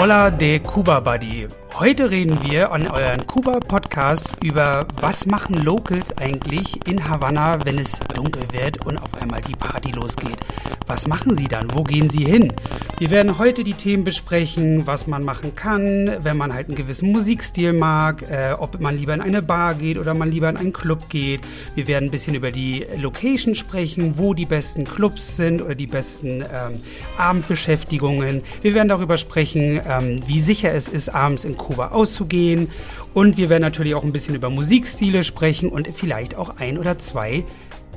Hola de Cuba Buddy. Heute reden wir an euren Kuba Podcast über was machen Locals eigentlich in Havanna, wenn es dunkel wird und auf einmal die Party losgeht. Was machen sie dann? Wo gehen sie hin? Wir werden heute die Themen besprechen, was man machen kann, wenn man halt einen gewissen Musikstil mag, äh, ob man lieber in eine Bar geht oder man lieber in einen Club geht. Wir werden ein bisschen über die Location sprechen, wo die besten Clubs sind oder die besten ähm, Abendbeschäftigungen. Wir werden darüber sprechen, ähm, wie sicher es ist, abends in Kuba auszugehen. Und wir werden natürlich auch ein bisschen über Musikstile sprechen und vielleicht auch ein oder zwei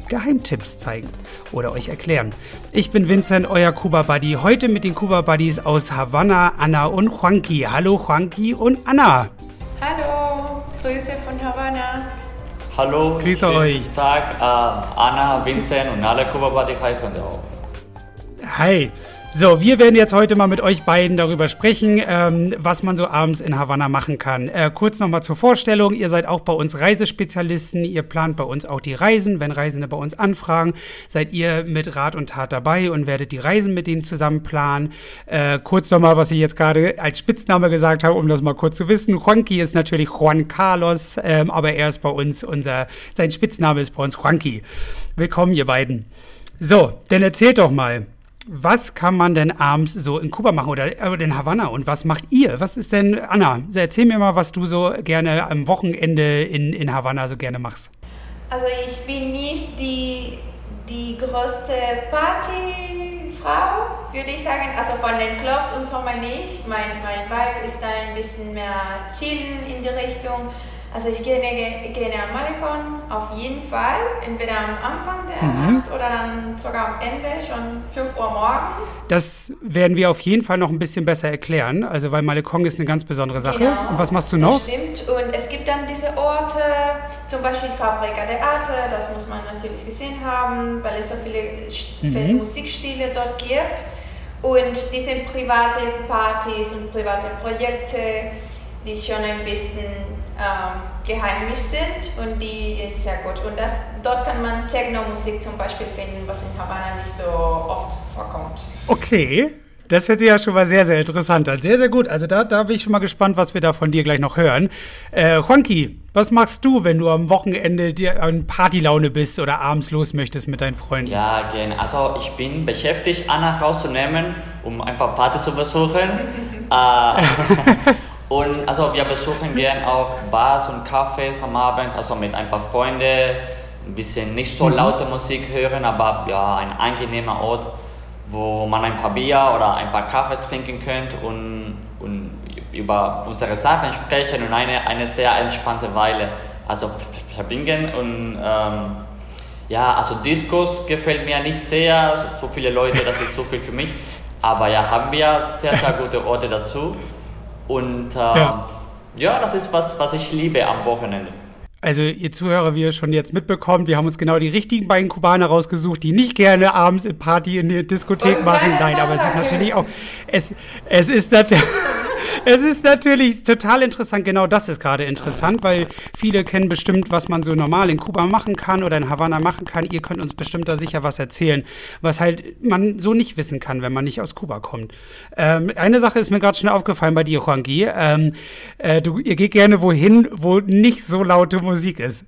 Geheimtipps zeigen oder euch erklären. Ich bin Vincent, euer Kuba Buddy. Heute mit den Kuba Buddies aus Havanna, Anna und Juanqui. Hallo Juanqui und Anna. Hallo, Grüße von Havanna. Hallo, Grüße euch. Guten Tag, äh, Anna, Vincent und alle Kuba Buddy heißen auch. Hi. So, wir werden jetzt heute mal mit euch beiden darüber sprechen, ähm, was man so abends in Havanna machen kann. Äh, kurz nochmal zur Vorstellung. Ihr seid auch bei uns Reisespezialisten. Ihr plant bei uns auch die Reisen. Wenn Reisende bei uns anfragen, seid ihr mit Rat und Tat dabei und werdet die Reisen mit denen zusammen planen. Äh, kurz nochmal, was ich jetzt gerade als Spitzname gesagt habe, um das mal kurz zu wissen. Juanqui ist natürlich Juan Carlos, ähm, aber er ist bei uns unser, sein Spitzname ist bei uns Juanqui. Willkommen, ihr beiden. So, dann erzählt doch mal. Was kann man denn abends so in Kuba machen oder, oder in Havanna und was macht ihr? Was ist denn, Anna, erzähl mir mal, was du so gerne am Wochenende in, in Havanna so gerne machst. Also ich bin nicht die, die größte Partyfrau, würde ich sagen. Also von den Clubs und so mal nicht. Mein, mein Vibe ist dann ein bisschen mehr chillen in die Richtung. Also ich gehe gerne am Malecon auf jeden Fall, entweder am Anfang der mhm. Nacht oder dann sogar am Ende, schon 5 Uhr morgens. Das werden wir auf jeden Fall noch ein bisschen besser erklären, also weil Malecon ist eine ganz besondere Sache. Genau, Und was machst du noch? Das stimmt und es gibt dann diese Orte, zum Beispiel Fabrica de Arte, das muss man natürlich gesehen haben, weil es so viele mhm. Musikstile dort gibt. Und diese private Partys und private Projekte, die schon ein bisschen ähm, geheimlich sind und die sehr gut. Und das, dort kann man Techno-Musik zum Beispiel finden, was in Havanna nicht so oft vorkommt. Okay. Das hört sich ja schon mal sehr, sehr interessant an. Sehr, sehr gut. Also da, da bin ich schon mal gespannt, was wir da von dir gleich noch hören. Äh, Juanqui, was machst du, wenn du am Wochenende dir an Partylaune bist oder abends los möchtest mit deinen Freunden? Ja, gerne. Also ich bin beschäftigt, Anna rauszunehmen, um ein paar Partys zu besuchen. äh, Und also wir besuchen gerne auch Bars und Cafés am Abend, also mit ein paar Freunden, ein bisschen nicht so mhm. laute Musik hören, aber ja, ein angenehmer Ort, wo man ein paar Bier oder ein paar Kaffee trinken könnte und, und über unsere Sachen sprechen und eine, eine sehr entspannte Weile also verbringen und ähm, ja, also Discos gefällt mir nicht sehr, so, so viele Leute, das ist zu viel für mich, aber ja, haben wir sehr, sehr gute Orte dazu. Und äh, ja. ja, das ist was, was ich liebe am Wochenende. Also ihr Zuhörer, wie ihr schon jetzt mitbekommt, wir haben uns genau die richtigen beiden Kubaner rausgesucht, die nicht gerne abends in Party in der Diskothek machen. Nein, aber es ist natürlich auch, es, es ist natürlich es ist natürlich total interessant. Genau das ist gerade interessant, weil viele kennen bestimmt, was man so normal in Kuba machen kann oder in Havanna machen kann. Ihr könnt uns bestimmt da sicher was erzählen, was halt man so nicht wissen kann, wenn man nicht aus Kuba kommt. Ähm, eine Sache ist mir gerade schon aufgefallen bei dir, Juanqui. Ähm, äh, du, ihr geht gerne wohin, wo nicht so laute Musik ist.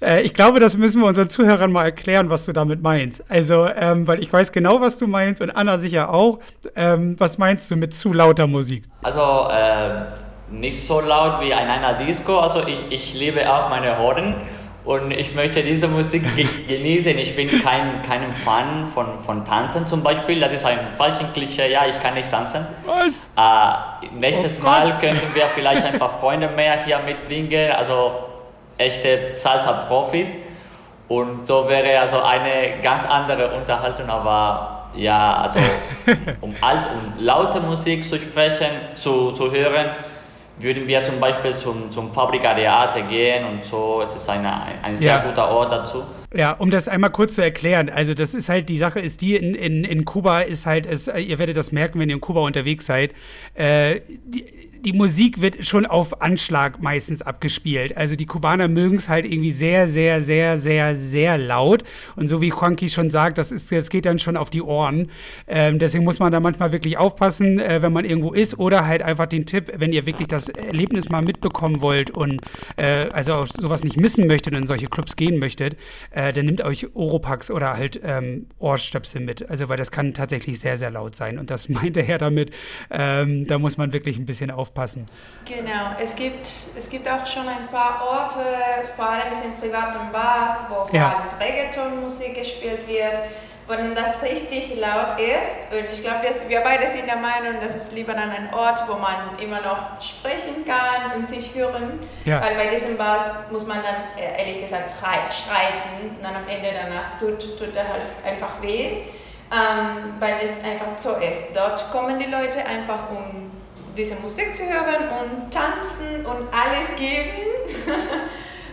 Äh, ich glaube, das müssen wir unseren Zuhörern mal erklären, was du damit meinst. Also, ähm, weil ich weiß genau, was du meinst und Anna sicher auch. Ähm, was meinst du mit zu lauter Musik? Also, äh, nicht so laut wie in einer Disco. Also, ich, ich liebe auch meine Horden und ich möchte diese Musik ge genießen. Ich bin kein, kein Fan von, von Tanzen zum Beispiel. Das ist ein falsches Klischee. Ja, ich kann nicht tanzen. Was? Äh, nächstes oh Mal könnten wir vielleicht ein paar Freunde mehr hier mitbringen. Also echte Salsa-Profis. Und so wäre also eine ganz andere Unterhaltung, aber ja, also um alt und laute Musik zu sprechen, zu, zu hören, würden wir zum Beispiel zum, zum Fabrica de Arte gehen und so. Es ist eine, ein sehr ja. guter Ort dazu. Ja, um das einmal kurz zu erklären. Also das ist halt, die Sache ist die, in, in, in Kuba ist halt, es, ihr werdet das merken, wenn ihr in Kuba unterwegs seid, äh, die, die Musik wird schon auf Anschlag meistens abgespielt. Also die Kubaner mögen es halt irgendwie sehr, sehr, sehr, sehr, sehr laut. Und so wie Juanqui schon sagt, das, ist, das geht dann schon auf die Ohren. Ähm, deswegen muss man da manchmal wirklich aufpassen, äh, wenn man irgendwo ist. Oder halt einfach den Tipp, wenn ihr wirklich das Erlebnis mal mitbekommen wollt und äh, also auch sowas nicht missen möchtet und in solche Clubs gehen möchtet, äh, dann nehmt euch Oropax oder halt ähm, Ohrstöpsel mit. Also weil das kann tatsächlich sehr, sehr laut sein. Und das meinte er damit, ähm, da muss man wirklich ein bisschen aufpassen aufpassen. Genau, es gibt, es gibt auch schon ein paar Orte, vor allem in privaten Bars, wo vor ja. allem Reggaeton-Musik gespielt wird, wo dann das richtig laut ist. Und ich glaube, wir beide sind der Meinung, das ist lieber dann ein Ort, wo man immer noch sprechen kann und sich hören. Ja. Weil bei diesen Bars muss man dann äh, ehrlich gesagt schreiten und dann am Ende danach tut, tut der Hals einfach weh. Ähm, weil es einfach so ist. Dort kommen die Leute einfach um diese Musik zu hören und tanzen und alles geben.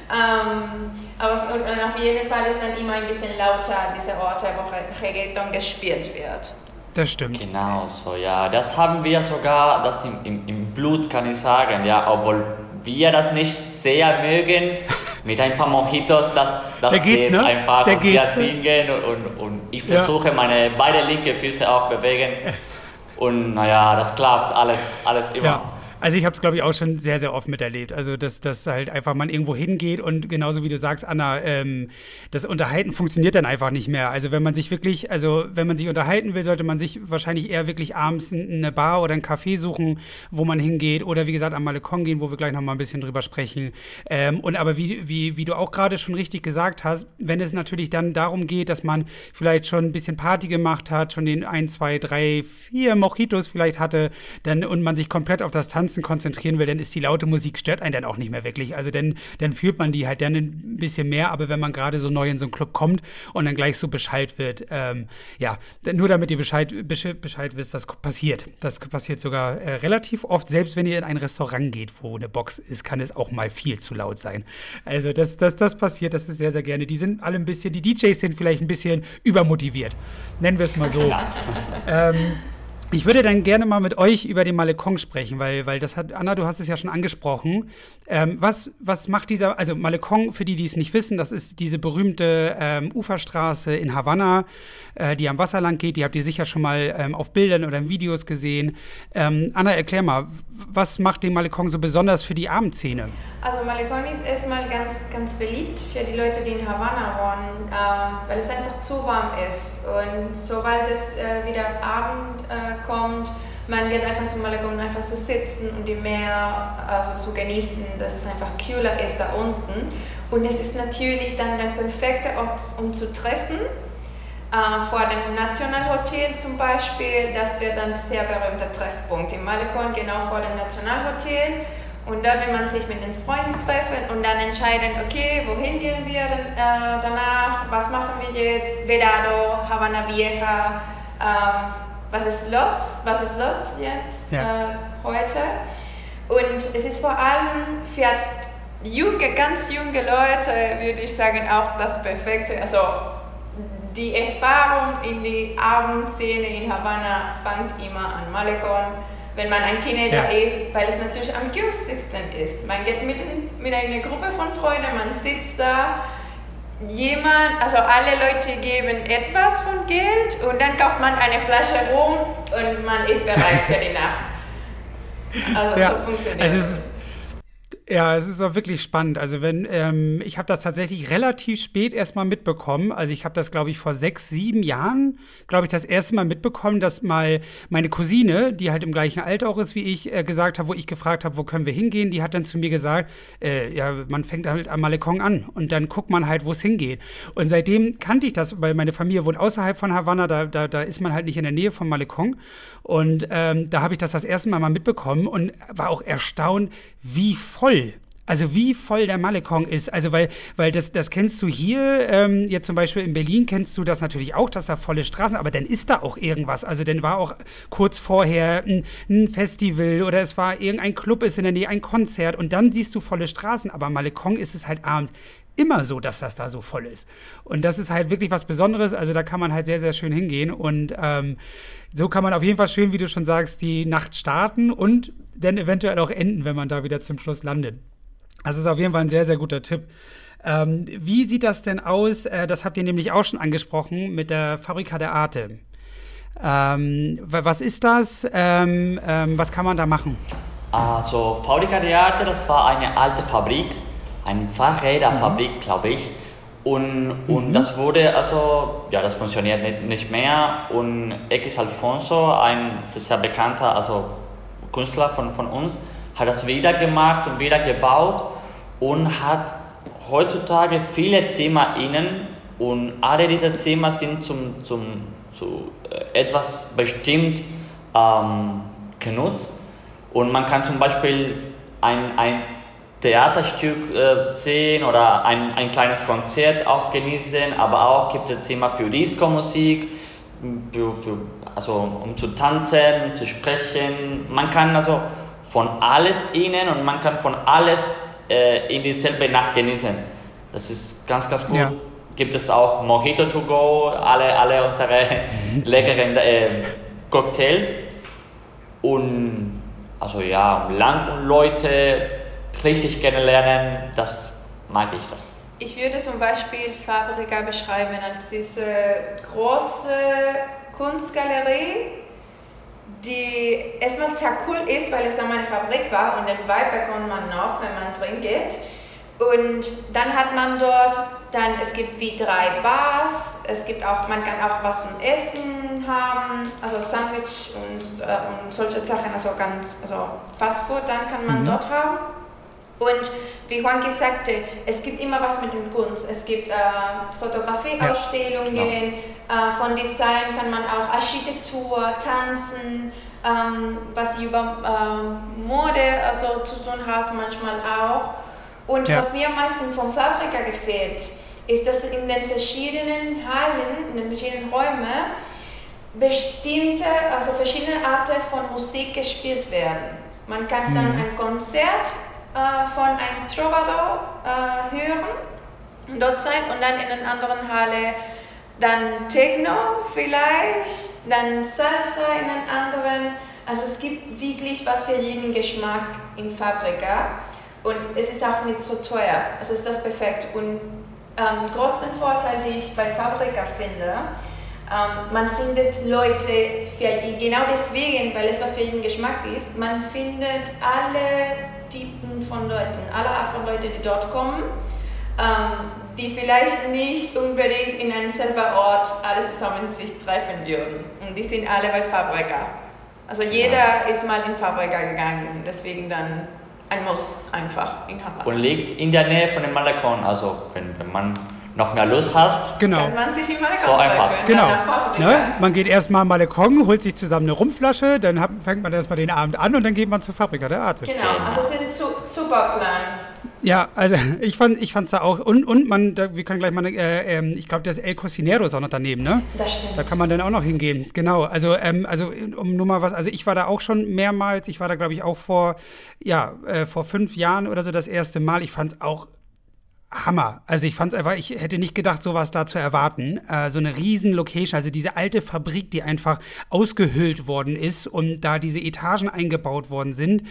ähm, aber und, und, auf jeden Fall ist dann immer ein bisschen lauter diese Orte, wo Reggaeton gespielt wird. Das stimmt. Genau so, ja. Das haben wir sogar, das im, im, im Blut kann ich sagen, ja, obwohl wir das nicht sehr mögen, mit ein paar Mojitos, das, das Der geht ne? einfach. Der und wir ne? singen und, und, und ich versuche ja. meine beide linke Füße auch bewegen. Und naja, das klappt alles, alles immer. Ja. Also ich habe es, glaube ich, auch schon sehr, sehr oft miterlebt. Also, dass, dass halt einfach man irgendwo hingeht und genauso wie du sagst, Anna, ähm, das Unterhalten funktioniert dann einfach nicht mehr. Also wenn man sich wirklich, also wenn man sich unterhalten will, sollte man sich wahrscheinlich eher wirklich abends eine Bar oder ein Café suchen, wo man hingeht oder wie gesagt am Malekon gehen, wo wir gleich noch mal ein bisschen drüber sprechen. Ähm, und aber wie, wie, wie du auch gerade schon richtig gesagt hast, wenn es natürlich dann darum geht, dass man vielleicht schon ein bisschen Party gemacht hat, schon den ein, zwei, drei, vier Mojitos vielleicht hatte, dann und man sich komplett auf das Tanzen Tanzen konzentrieren will, dann ist die laute Musik, stört einen dann auch nicht mehr wirklich. Also dann, dann fühlt man die halt dann ein bisschen mehr, aber wenn man gerade so neu in so einen Club kommt und dann gleich so Bescheid wird, ähm, ja, nur damit ihr Bescheid, Bescheid wisst, das passiert. Das passiert sogar äh, relativ oft, selbst wenn ihr in ein Restaurant geht, wo eine Box ist, kann es auch mal viel zu laut sein. Also das, das, das passiert, das ist sehr, sehr gerne. Die sind alle ein bisschen, die DJs sind vielleicht ein bisschen übermotiviert. Nennen wir es mal so. ähm, ich würde dann gerne mal mit euch über den Malekong sprechen, weil, weil das hat, Anna, du hast es ja schon angesprochen. Ähm, was, was macht dieser, also Malekong, für die, die es nicht wissen, das ist diese berühmte ähm, Uferstraße in Havanna, äh, die am Wasser lang geht. Die habt ihr sicher schon mal ähm, auf Bildern oder in Videos gesehen. Ähm, Anna, erklär mal, was macht den Malekong so besonders für die Abendszene? Also Malekong ist erstmal ganz, ganz beliebt für die Leute, die in Havanna wohnen, äh, weil es einfach zu warm ist. Und sobald es äh, wieder Abend äh, kommt, man wird einfach so Malekong einfach so sitzen und die Meer also zu genießen, dass es einfach kühler ist da unten. Und es ist natürlich dann der perfekte Ort, um zu treffen. Uh, vor dem Nationalhotel zum Beispiel, das wird ein sehr berühmter Treffpunkt im Malekon, genau vor dem Nationalhotel. Und dort will man sich mit den Freunden treffen und dann entscheiden, okay, wohin gehen wir äh, danach, was machen wir jetzt, Vedado, Havana Vieja, äh, was ist Lotz, was ist Lotz jetzt ja. äh, heute. Und es ist vor allem für junge, ganz junge Leute, würde ich sagen, auch das Perfekte. Also die Erfahrung in die Abendszene in Havanna fängt immer an Malecon wenn man ein Teenager ja. ist, weil es natürlich am günstigsten ist. Man geht mit, mit einer Gruppe von Freunden, man sitzt da, jemand, also alle Leute geben etwas von Geld und dann kauft man eine Flasche rum und man ist bereit für die Nacht. Also ja. so funktioniert es. Ja, es ist auch wirklich spannend. Also wenn ähm, ich habe das tatsächlich relativ spät erstmal mitbekommen. Also ich habe das, glaube ich, vor sechs, sieben Jahren, glaube ich, das erste Mal mitbekommen, dass mal meine Cousine, die halt im gleichen Alter auch ist wie ich, äh, gesagt hat, wo ich gefragt habe, wo können wir hingehen, die hat dann zu mir gesagt, äh, ja, man fängt halt am Malekong an und dann guckt man halt, wo es hingeht. Und seitdem kannte ich das, weil meine Familie wohnt außerhalb von Havanna, da, da, da ist man halt nicht in der Nähe vom Malekong. Und ähm, da habe ich das das erste Mal mal mitbekommen und war auch erstaunt, wie voll also wie voll der Malekong ist. Also weil, weil das, das kennst du hier, ähm, jetzt zum Beispiel in Berlin kennst du das natürlich auch, dass da volle Straßen, aber dann ist da auch irgendwas. Also dann war auch kurz vorher ein, ein Festival oder es war irgendein Club ist in der Nähe, ein Konzert und dann siehst du volle Straßen. Aber Malekong ist es halt abends immer so, dass das da so voll ist. Und das ist halt wirklich was Besonderes. Also da kann man halt sehr, sehr schön hingehen. Und ähm, so kann man auf jeden Fall schön, wie du schon sagst, die Nacht starten und dann eventuell auch enden, wenn man da wieder zum Schluss landet. Das ist auf jeden Fall ein sehr, sehr guter Tipp. Ähm, wie sieht das denn aus? Äh, das habt ihr nämlich auch schon angesprochen mit der Fabrika der Arte. Ähm, was ist das? Ähm, ähm, was kann man da machen? Also Fabrika der Arte, das war eine alte Fabrik, eine Fahrräderfabrik, mhm. glaube ich. Und, und mhm. das wurde, also, ja, das funktioniert nicht, nicht mehr. Und X Alfonso, ein sehr bekannter also Künstler von, von uns, hat das wieder gemacht und wieder gebaut und hat heutzutage viele Zimmer innen und alle diese Zimmer sind zum, zum, zu äh, etwas bestimmt ähm, genutzt. Und man kann zum Beispiel ein, ein Theaterstück äh, sehen oder ein, ein kleines Konzert auch genießen, aber auch gibt es Zimmer für Disco-Musik, für, für, also um zu tanzen, zu sprechen. Man kann also von alles innen und man kann von alles äh, in dieselbe Nacht genießen. Das ist ganz, ganz gut. Ja. Gibt es auch Mojito to go, alle, alle unsere leckeren äh, Cocktails. Und also ja, Land und Leute richtig kennenlernen, das mag ich das. Ich würde zum Beispiel Fabrica beschreiben als diese große Kunstgalerie, die erstmal sehr cool ist, weil es da meine Fabrik war und den Vibe bekommt man noch, wenn man drin geht. Und dann hat man dort, dann, es gibt wie drei Bars, es gibt auch, man kann auch was zum Essen haben, also Sandwich und, äh, und solche Sachen, also ganz, also Fast Food, dann kann man mhm. dort haben. Und wie Juan sagte, es gibt immer was mit den Kunst. Es gibt äh, Fotografieausstellungen, ja, genau. äh, von Design kann man auch Architektur, Tanzen, ähm, was über äh, Mode also zu tun hat, manchmal auch. Und ja. was mir am meisten vom Fabrika gefällt, ist, dass in den verschiedenen Hallen, in den verschiedenen Räumen, bestimmte, also verschiedene Arten von Musik gespielt werden. Man kann dann mhm. ein Konzert äh, von einem Trovador äh, hören dort sein und dann in einer anderen Halle dann Techno vielleicht, dann Salsa in einer anderen. Also es gibt wirklich was für jeden Geschmack in Fabrika und es ist auch nicht so teuer. Also ist das perfekt. Und ähm, größten Vorteil, den ich bei Fabrika finde, ähm, man findet Leute für genau deswegen, weil es was für jeden Geschmack gibt, man findet alle Typen von Leuten, alle Art von Leuten, die dort kommen, ähm, die vielleicht nicht unbedingt in einem selben Ort alle zusammen sich treffen würden. Und die sind alle bei Fabrika. Also jeder ist mal in Fabrika gegangen, deswegen dann ein Muss einfach in Havanna. Und liegt in der Nähe von dem Malakon, also wenn, wenn man noch mehr Lust hast, genau. kann man sich im Malekon so einfach. Genau. Ne? Man geht erstmal Malekon, holt sich zusammen eine Rumflasche, dann hat, fängt man erstmal den Abend an und dann geht man zur Fabrika der Arte. Genau, also es ist ein super Plan. Ja, also ich fand ich fand's da auch und und man da, wir können gleich mal äh, äh, ich glaube das El Cocinero ist auch noch daneben, ne? Das stimmt. Da kann man dann auch noch hingehen. Genau. Also ähm, also um nur mal was, also ich war da auch schon mehrmals, ich war da glaube ich auch vor ja, äh, vor fünf Jahren oder so das erste Mal. Ich fand's auch Hammer. Also ich fand es einfach, ich hätte nicht gedacht, sowas da zu erwarten. Äh, so eine riesen Location, also diese alte Fabrik, die einfach ausgehöhlt worden ist und da diese Etagen eingebaut worden sind.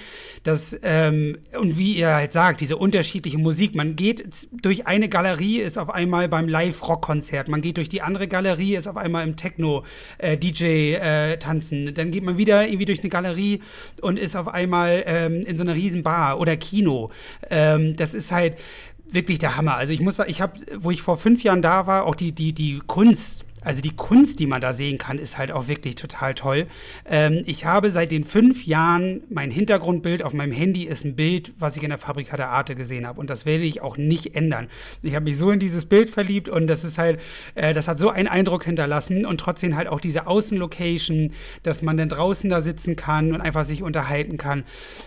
Das, ähm, und wie ihr halt sagt, diese unterschiedliche Musik. Man geht durch eine Galerie, ist auf einmal beim Live-Rock-Konzert. Man geht durch die andere Galerie, ist auf einmal im Techno-DJ-Tanzen. Äh, Dann geht man wieder irgendwie durch eine Galerie und ist auf einmal ähm, in so einer riesen Bar oder Kino. Ähm, das ist halt wirklich der Hammer. Also ich muss sagen, ich habe, wo ich vor fünf Jahren da war, auch die, die, die Kunst, also die Kunst, die man da sehen kann, ist halt auch wirklich total toll. Ähm, ich habe seit den fünf Jahren mein Hintergrundbild auf meinem Handy ist ein Bild, was ich in der Fabrika der Arte gesehen habe. Und das werde ich auch nicht ändern. Ich habe mich so in dieses Bild verliebt und das ist halt, äh, das hat so einen Eindruck hinterlassen und trotzdem halt auch diese Außenlocation, dass man dann draußen da sitzen kann und einfach sich unterhalten kann.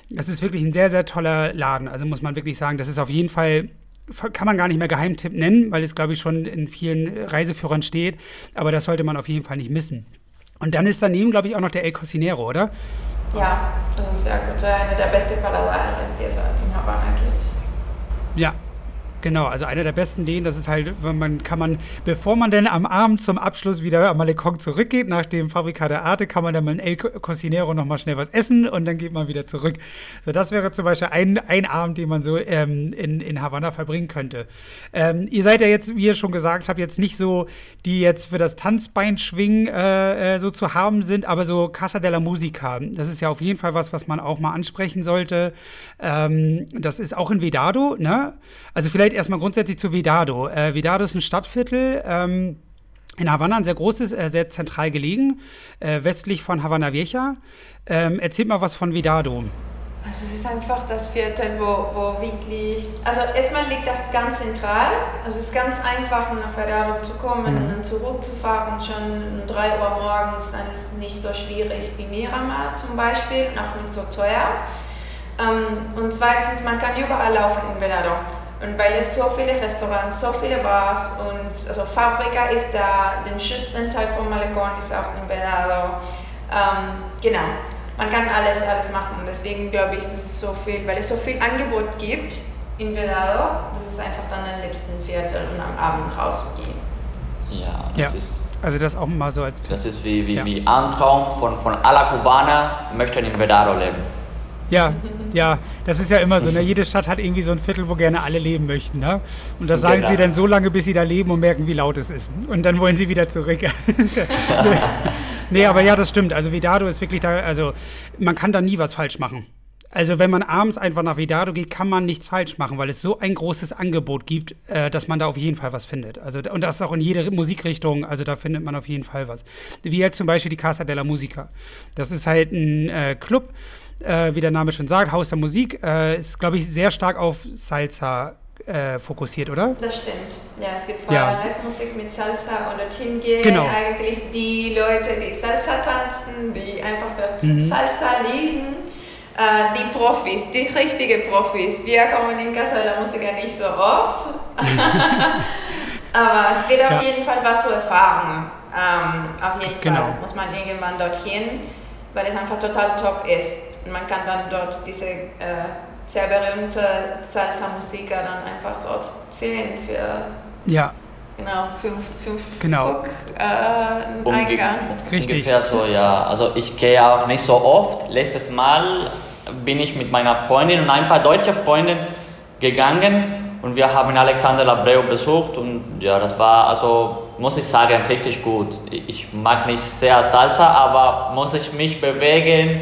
Das ist wirklich ein sehr, sehr toller Laden. Also muss man wirklich sagen, das ist auf jeden Fall kann man gar nicht mehr Geheimtipp nennen, weil es, glaube ich, schon in vielen Reiseführern steht. Aber das sollte man auf jeden Fall nicht missen. Und dann ist daneben, glaube ich, auch noch der El Cocinero, oder? Ja, das ist sehr gut. Eine der besten Paladas, die es in Havanna gibt. Ja, Genau, also einer der besten Läden, das ist halt, man kann man, bevor man dann am Abend zum Abschluss wieder am Malecon zurückgeht, nach dem Fabrika der Arte, kann man dann mit El Cocinero nochmal schnell was essen und dann geht man wieder zurück. So, das wäre zum Beispiel ein, ein Abend, den man so ähm, in, in Havanna verbringen könnte. Ähm, ihr seid ja jetzt, wie ihr schon gesagt habt, jetzt nicht so, die jetzt für das Tanzbein schwingen äh, äh, so zu haben sind, aber so Casa della Musica, das ist ja auf jeden Fall was, was man auch mal ansprechen sollte. Ähm, das ist auch in Vedado, ne? Also vielleicht erstmal grundsätzlich zu Vedado. Äh, Vedado ist ein Stadtviertel. Ähm, in Havanna ein sehr großes, äh, sehr zentral gelegen, äh, westlich von Havana Vieja. Ähm, erzählt mal was von Vedado. Also es ist einfach das Viertel, wo, wo wirklich, also erstmal liegt das ganz zentral, also es ist ganz einfach, nach Vedado zu kommen mhm. und dann zurückzufahren, schon um 3 Uhr morgens, dann ist es nicht so schwierig wie Miramar zum Beispiel und auch nicht so teuer. Ähm, und zweitens, man kann überall laufen in Vedado. Und weil es so viele Restaurants, so viele Bars und also Fabrika ist da, den schönsten Teil von Malecon ist auch in Vedado. Ähm, genau, man kann alles, alles machen. Deswegen glaube ich, dass es so viel, weil es so viel Angebot gibt in Vedado, das ist einfach dann am liebsten Viertel und am Abend rausgehen. Ja, das ja. ist also das auch mal so als Tipp. Das ist wie, wie, ja. wie ein Traum von, von aller Kubaner möchten in Vedado leben. Ja, ja, das ist ja immer so. Ne? Jede Stadt hat irgendwie so ein Viertel, wo gerne alle leben möchten. Ne? Und das sagen genau. sie dann so lange, bis sie da leben und merken, wie laut es ist. Und dann wollen sie wieder zurück. nee, aber ja, das stimmt. Also Vedado ist wirklich da, also man kann da nie was falsch machen. Also wenn man abends einfach nach Vedado geht, kann man nichts falsch machen, weil es so ein großes Angebot gibt, äh, dass man da auf jeden Fall was findet. Also und das auch in jede Musikrichtung. Also da findet man auf jeden Fall was. Wie halt zum Beispiel die Casa della Musica. Das ist halt ein äh, Club, äh, wie der Name schon sagt, Haus der Musik, äh, ist, glaube ich, sehr stark auf Salsa äh, fokussiert, oder? Das stimmt. Ja, es gibt vor allem ja. Live-Musik mit Salsa und dorthin gehen genau. eigentlich die Leute, die Salsa tanzen, die einfach für mhm. Salsa lieben. Äh, die Profis, die richtigen Profis. Wir kommen in Casa de la Musica nicht so oft. Aber es wird auf ja. jeden Fall was zu erfahren. Ähm, auf jeden genau. Fall muss man irgendwann dorthin, weil es einfach total top ist. Und man kann dann dort diese äh, sehr berühmte Salsa-Musiker dann einfach dort sehen für ja. genau, fünf, fünf genau. Guck, äh, Eingang. Richtig. Ungefähr so, ja. Also ich gehe auch nicht so oft. Letztes Mal bin ich mit meiner Freundin und ein paar deutsche Freunden gegangen und wir haben Alexander Labreu besucht und ja, das war also, muss ich sagen, richtig gut. Ich mag nicht sehr Salsa, aber muss ich mich bewegen,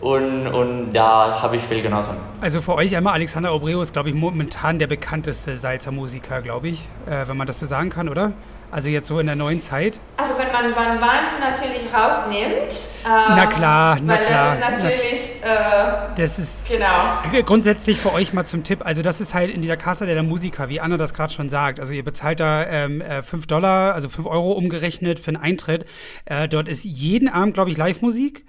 und, und da habe ich viel genossen. Also für euch einmal, Alexander Obreo ist, glaube ich, momentan der bekannteste Salzer-Musiker, glaube ich, äh, wenn man das so sagen kann, oder? Also jetzt so in der neuen Zeit? Also wenn man Van Van natürlich rausnimmt. Ähm, na klar, na weil klar. Das ist natürlich. Äh, das ist genau. grundsätzlich für euch mal zum Tipp. Also das ist halt in dieser Casa der Musiker, wie Anna das gerade schon sagt. Also ihr bezahlt da ähm, 5 äh, Dollar, also 5 Euro umgerechnet für einen Eintritt. Äh, dort ist jeden Abend, glaube ich, Live-Musik.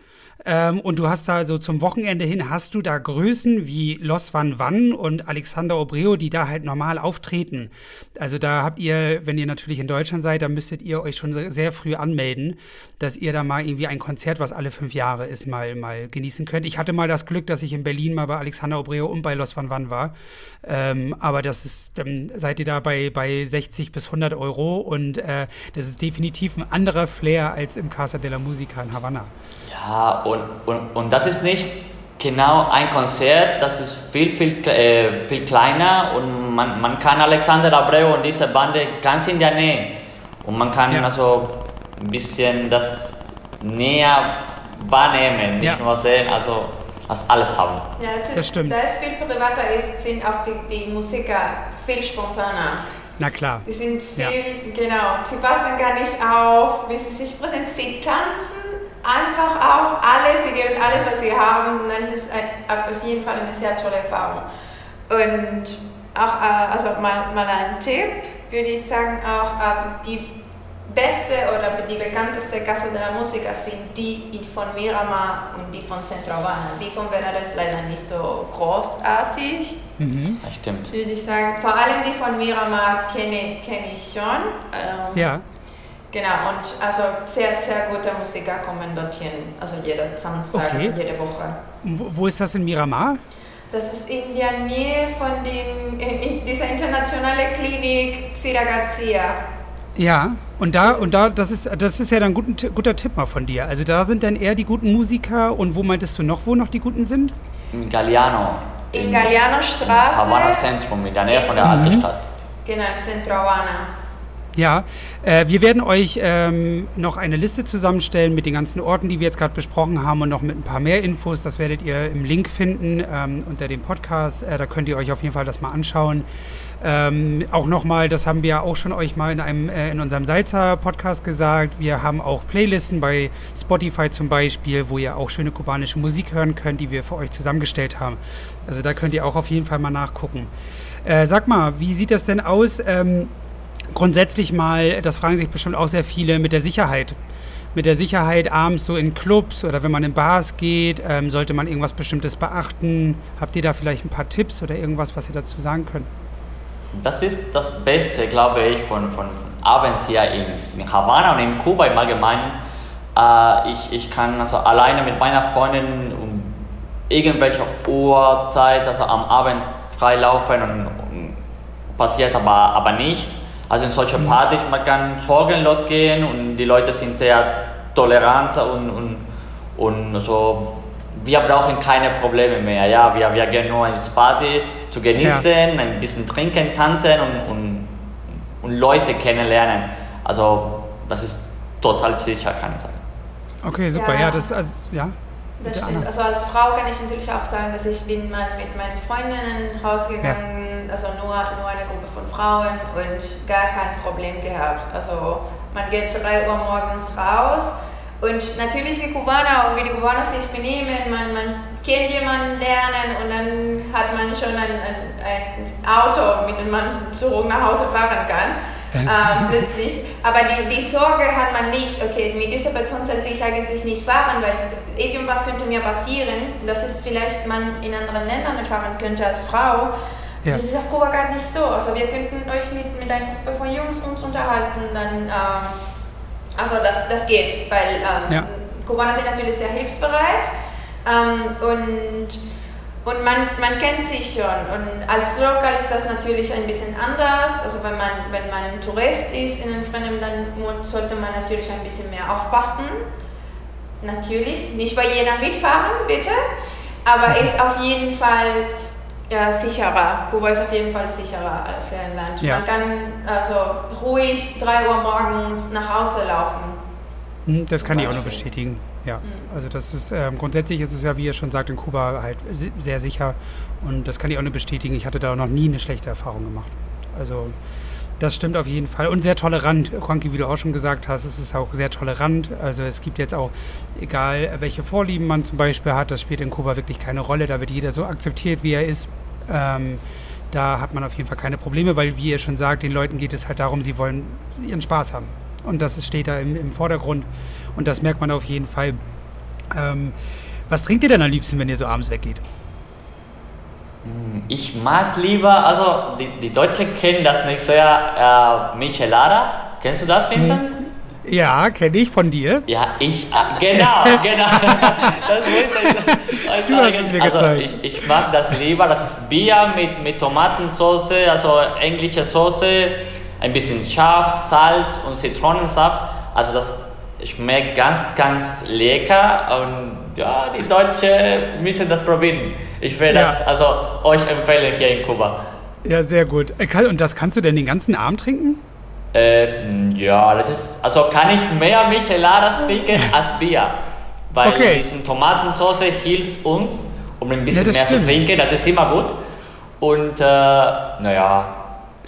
Ähm, und du hast da so zum Wochenende hin, hast du da Größen wie Los Van Van und Alexander Obreo, die da halt normal auftreten. Also da habt ihr, wenn ihr natürlich in Deutschland seid, dann müsstet ihr euch schon sehr früh anmelden, dass ihr da mal irgendwie ein Konzert, was alle fünf Jahre ist, mal, mal genießen könnt. Ich hatte mal das Glück, dass ich in Berlin mal bei Alexander Obreo und bei Los Van Van war. Ähm, aber das ist, dann seid ihr da bei, bei 60 bis 100 Euro und äh, das ist definitiv ein anderer Flair als im Casa de la Musica in Havanna. Ja, und, und, und das ist nicht genau ein Konzert, das ist viel, viel, äh, viel kleiner und man, man kann Alexander Abreu und diese Bande ganz in der Nähe und man kann ja. also ein bisschen das näher wahrnehmen, nicht ja. nur sehen, also das alles haben. Ja, das, ist, das stimmt. Da es viel privater ist, sind auch die, die Musiker viel spontaner. Na klar. Die sind viel, ja. genau, sie passen gar nicht auf, wie sie sich präsentieren. Sie tanzen einfach auch alles, sie geben alles, was sie haben. Und dann ist es ein, auf jeden Fall eine sehr tolle Erfahrung. Und auch, äh, also mal, mal ein Tipp, würde ich sagen, auch ähm, die beste oder die bekannteste Casa de la Musica sind die von Miramar und die von Centrovana. Die von Venera ist leider nicht so großartig. Mhm. Das stimmt. Würde ich sagen, vor allem die von Miramar kenne, kenne ich schon. Ähm, ja. Genau, und also sehr, sehr gute Musiker kommen dorthin, also jeder Samstag, okay. also jede Woche. Wo, ist das in Miramar? Das ist in der Nähe von dem, in dieser internationalen Klinik Ziragazia. Ja, und da, und da, das ist, das ist ja dann ein guter Tipp mal von dir. Also da sind dann eher die guten Musiker und wo meintest du noch, wo noch die guten sind? In Galliano. In, in Galliano Straße. Havana Zentrum, in der Nähe von der mhm. alten Stadt. Genau, in Centro Havana. Ja, äh, wir werden euch ähm, noch eine Liste zusammenstellen mit den ganzen Orten, die wir jetzt gerade besprochen haben und noch mit ein paar mehr Infos. Das werdet ihr im Link finden ähm, unter dem Podcast. Äh, da könnt ihr euch auf jeden Fall das mal anschauen. Ähm, auch nochmal, das haben wir auch schon euch mal in, einem, äh, in unserem Salzer-Podcast gesagt. Wir haben auch Playlisten bei Spotify zum Beispiel, wo ihr auch schöne kubanische Musik hören könnt, die wir für euch zusammengestellt haben. Also da könnt ihr auch auf jeden Fall mal nachgucken. Äh, sag mal, wie sieht das denn aus? Ähm, grundsätzlich mal, das fragen sich bestimmt auch sehr viele, mit der Sicherheit. Mit der Sicherheit abends so in Clubs oder wenn man in Bars geht, ähm, sollte man irgendwas Bestimmtes beachten? Habt ihr da vielleicht ein paar Tipps oder irgendwas, was ihr dazu sagen könnt? Das ist das Beste, glaube ich, von, von abends hier in, in Havanna und in Kuba im Allgemeinen. Äh, ich, ich kann also alleine mit meiner Freundin um irgendwelche Uhrzeit, also am Abend freilaufen und, und passiert aber, aber nicht. Also in solchen. Partys, man kann sorgenlos gehen und die Leute sind sehr tolerant und, und, und also wir brauchen keine Probleme mehr. Ja, wir, wir gehen nur ins Party zu genießen, ja. ein bisschen trinken, tanzen und, und, und Leute kennenlernen. Also das ist total sicher, kann ich sagen. Okay, super. Ja, ja das also, ja. Das stimmt. Also als Frau kann ich natürlich auch sagen, dass ich bin mal mit meinen Freundinnen rausgegangen, ja. also nur, nur eine Gruppe von Frauen und gar kein Problem gehabt. Also man geht 3 Uhr morgens raus und natürlich wie Kubaner und wie die Kubaner sich benehmen, man, man kennt jemanden lernen und dann hat man schon ein, ein, ein Auto, mit dem man zurück nach Hause fahren kann. Ähm, plötzlich. Aber die, die Sorge hat man nicht, okay, mit dieser Person sollte ich eigentlich nicht fahren, weil irgendwas könnte mir passieren, dass es vielleicht man in anderen Ländern erfahren könnte als Frau. Ja. Das ist auf Kuba gar nicht so. Also wir könnten euch mit, mit einer Gruppe von Jungs uns unterhalten, dann ähm, also das, das geht, weil ähm, ja. Kubaner sind natürlich sehr hilfsbereit ähm, und, und man, man kennt sich schon. Und als Local ist das natürlich ein bisschen anders. Also wenn man, wenn man ein Tourist ist in einem fremden Land, sollte man natürlich ein bisschen mehr aufpassen. Natürlich, nicht bei jeder mitfahren, bitte. Aber ist auf jeden Fall ja, sicherer. Kuba ist auf jeden Fall sicherer für ein Land. Ja. Man kann also ruhig 3 Uhr morgens nach Hause laufen. Hm, das kann ich auch nur bestätigen. Ja, mhm. also das ist ähm, grundsätzlich ist es ja, wie ihr schon sagt, in Kuba halt sehr sicher und das kann ich auch nur bestätigen. Ich hatte da noch nie eine schlechte Erfahrung gemacht. Also das stimmt auf jeden Fall und sehr tolerant. Juanki, wie du auch schon gesagt hast, es ist auch sehr tolerant. Also es gibt jetzt auch, egal welche Vorlieben man zum Beispiel hat, das spielt in Kuba wirklich keine Rolle. Da wird jeder so akzeptiert, wie er ist. Ähm, da hat man auf jeden Fall keine Probleme, weil, wie ihr schon sagt, den Leuten geht es halt darum, sie wollen ihren Spaß haben. Und das steht da im, im Vordergrund und das merkt man auf jeden Fall. Ähm, was trinkt ihr denn am liebsten, wenn ihr so abends weggeht? Hm, ich mag lieber, also die, die Deutschen kennen das nicht sehr, äh, Michelada. Kennst du das, Vincent? Hm. Ja, kenne ich von dir. Ja, ich, äh, genau, genau. das ich, du hast es mir also, gezeigt. Ich, ich, mag das lieber, das ist Bier mit, mit Tomatensauce, also englische Soße, ein bisschen scharf, Salz und Zitronensaft. Also das schmeckt ganz, ganz lecker und ja, die Deutschen müssen das probieren. Ich will ja. das also euch empfehlen hier in Kuba. Ja, sehr gut. Äh, und das kannst du denn den ganzen Abend trinken? Äh, ja, das ist, also kann ich mehr Micheladas trinken als Bier. Weil okay. diese Tomatensauce hilft uns, um ein bisschen ja, mehr stimmt. zu trinken. Das ist immer gut. Und äh, naja.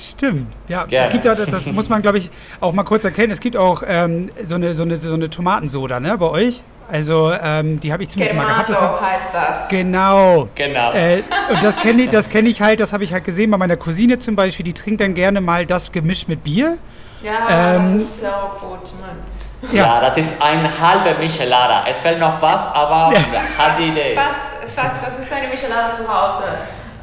Stimmt, ja. Gerne. Es gibt ja, das muss man, glaube ich, auch mal kurz erkennen. Es gibt auch ähm, so, eine, so, eine, so eine Tomatensoda, ne, bei euch. Also ähm, die habe ich zumindest Gemato mal gehabt. Das hab, heißt das. Genau. Genau. Äh, und das kenne ich, kenn ich halt, das habe ich halt gesehen bei meiner Cousine zum Beispiel. Die trinkt dann gerne mal das gemischt mit Bier. Ja, ähm, das ist sehr gut, Mann. Ja. ja. das ist ein halber Michelada. Es fehlt noch was, aber ja. hat die Idee. Fast, fast, das ist eine Michelada zu Hause.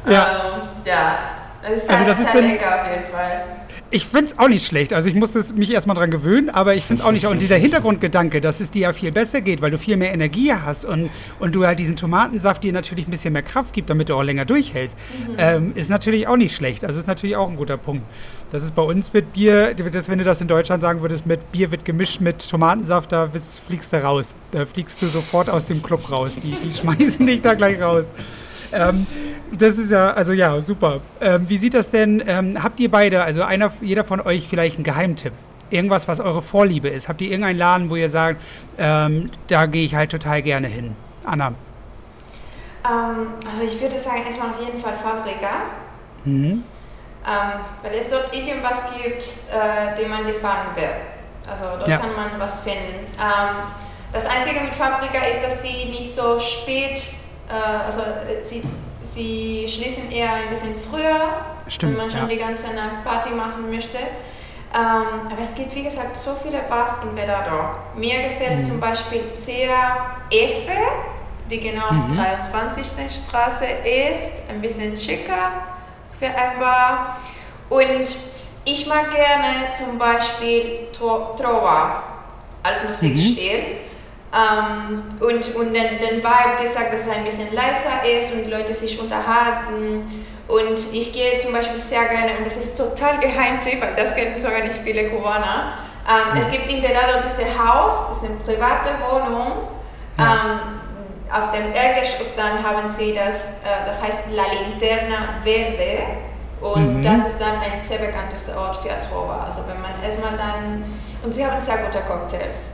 Ja. Ähm, ja, das ist, also halt das ist dann, lecker auf jeden Fall. ich finde es auch nicht schlecht. Also ich musste mich erstmal dran gewöhnen, aber ich finde es auch nicht. Und dieser Hintergrundgedanke, dass es dir ja viel besser geht, weil du viel mehr Energie hast und, und du halt diesen Tomatensaft dir natürlich ein bisschen mehr Kraft gibt, damit du auch länger durchhältst, mhm. ähm, ist natürlich auch nicht schlecht. Also ist natürlich auch ein guter Punkt. Das ist bei uns wird Bier, das, wenn du das in Deutschland sagen würdest, mit Bier wird gemischt mit Tomatensaft, da fliegst du raus. Da fliegst du sofort aus dem Club raus. Die, die schmeißen dich da gleich raus. Ähm, das ist ja, also ja, super. Ähm, wie sieht das denn, ähm, habt ihr beide, also einer, jeder von euch vielleicht einen Geheimtipp? Irgendwas, was eure Vorliebe ist? Habt ihr irgendeinen Laden, wo ihr sagt, ähm, da gehe ich halt total gerne hin? Anna? Ähm, also ich würde sagen, erstmal auf jeden Fall Fabrika. Mhm. Ähm, weil es dort irgendwas gibt, äh, dem man gefallen will. Also dort ja. kann man was finden. das Einzige mit Fabrika ist, dass sie nicht so spät also äh, sie, sie schließen eher ein bisschen früher, Stimmt, wenn man schon ja. die ganze Nacht Party machen möchte. Ähm, aber es gibt, wie gesagt, so viele Bars in Vedado. Mir gefällt mhm. zum Beispiel sehr Efe, die genau auf mhm. 23. Straße ist, ein bisschen schicker für ein Bar. Und ich mag gerne zum Beispiel Trova als Musikstil. Mhm. Ähm, und und den, den Vibe gesagt, dass es ein bisschen leiser ist und die Leute sich unterhalten. Und ich gehe zum Beispiel sehr gerne, und das ist total Geheimtipp, weil das kennen sogar nicht viele Kubaner. Ähm, ja. Es gibt in Vedado dieses Haus, das ist eine private Wohnung. Ja. Ähm, auf dem Erdgeschoss dann haben sie das, äh, das heißt La Linterna Verde. Und mhm. das ist dann ein sehr bekanntes Ort für Trova. Also wenn man erstmal dann, und sie haben sehr gute Cocktails.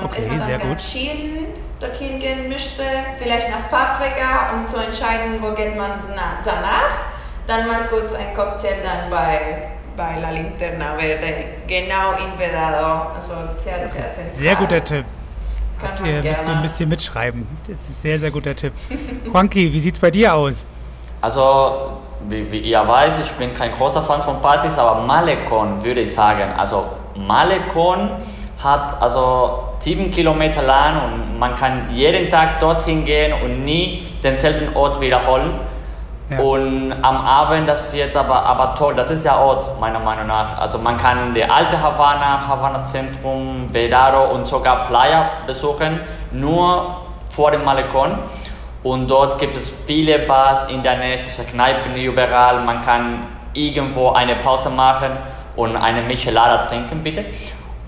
Wenn man okay, erstmal dann ganz chillen dorthin gehen möchte, vielleicht nach Fabrika, um zu entscheiden, wo geht man danach, dann mal kurz ein Cocktail dann bei, bei La Linterna Verde, genau in Vedado, also sehr, sehr zentral. Sehr guter Tipp. Habt ihr, müsst ihr ein bisschen mitschreiben. Das ist ein sehr, sehr guter Tipp. Juanqui, wie sieht es bei dir aus? Also, wie, wie, ihr weiß, ich bin kein großer Fan von Partys, aber Malekon würde ich sagen. Also, Malekon hat also sieben Kilometer lang und man kann jeden Tag dorthin gehen und nie denselben Ort wiederholen. Ja. Und am Abend, das wird aber, aber toll, das ist der Ort meiner Meinung nach. Also man kann die alte Havana, Havana Zentrum, Vedaro und sogar Playa besuchen, nur vor dem Malecon. Und dort gibt es viele Bars in der Nähe, Kneipen überall. Man kann irgendwo eine Pause machen und eine Michelada trinken, bitte.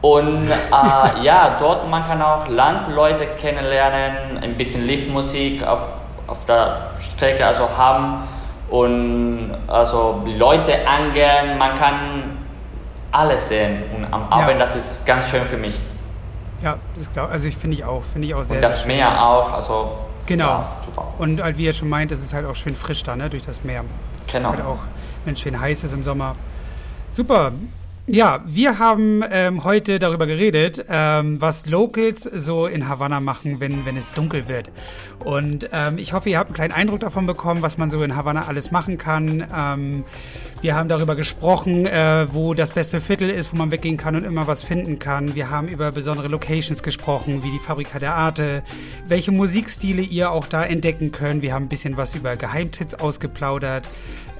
Und äh, ja, dort man kann auch Landleute kennenlernen, ein bisschen Liftmusik auf, auf der Strecke also haben und also Leute angeln, man kann alles sehen und am Abend, ja. das ist ganz schön für mich. Ja, das glaub, also ich finde ich auch, finde ich auch sehr. Und das sehr Meer auch, also genau. Ja, und halt, wie ihr schon meint, es ist halt auch schön frisch da, ne, durch das Meer. Das genau. ist halt auch, wenn es schön heiß ist im Sommer. Super. Ja, wir haben ähm, heute darüber geredet, ähm, was Locals so in Havanna machen, wenn, wenn es dunkel wird. Und ähm, ich hoffe, ihr habt einen kleinen Eindruck davon bekommen, was man so in Havanna alles machen kann. Ähm, wir haben darüber gesprochen, äh, wo das beste Viertel ist, wo man weggehen kann und immer was finden kann. Wir haben über besondere Locations gesprochen, wie die Fabrika der Arte, welche Musikstile ihr auch da entdecken könnt. Wir haben ein bisschen was über Geheimtipps ausgeplaudert.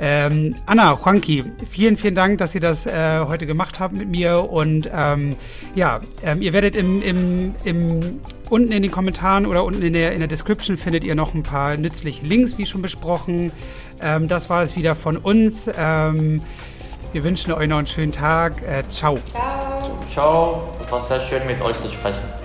Ähm, Anna, Juanqui, vielen, vielen Dank, dass ihr das äh, heute gemacht habt mit mir. Und ähm, ja, ähm, ihr werdet im, im, im, unten in den Kommentaren oder unten in der, in der Description findet ihr noch ein paar nützliche Links, wie schon besprochen. Ähm, das war es wieder von uns. Ähm, wir wünschen euch noch einen schönen Tag. Äh, ciao. Ciao. Ciao. Es war sehr schön, mit euch zu sprechen.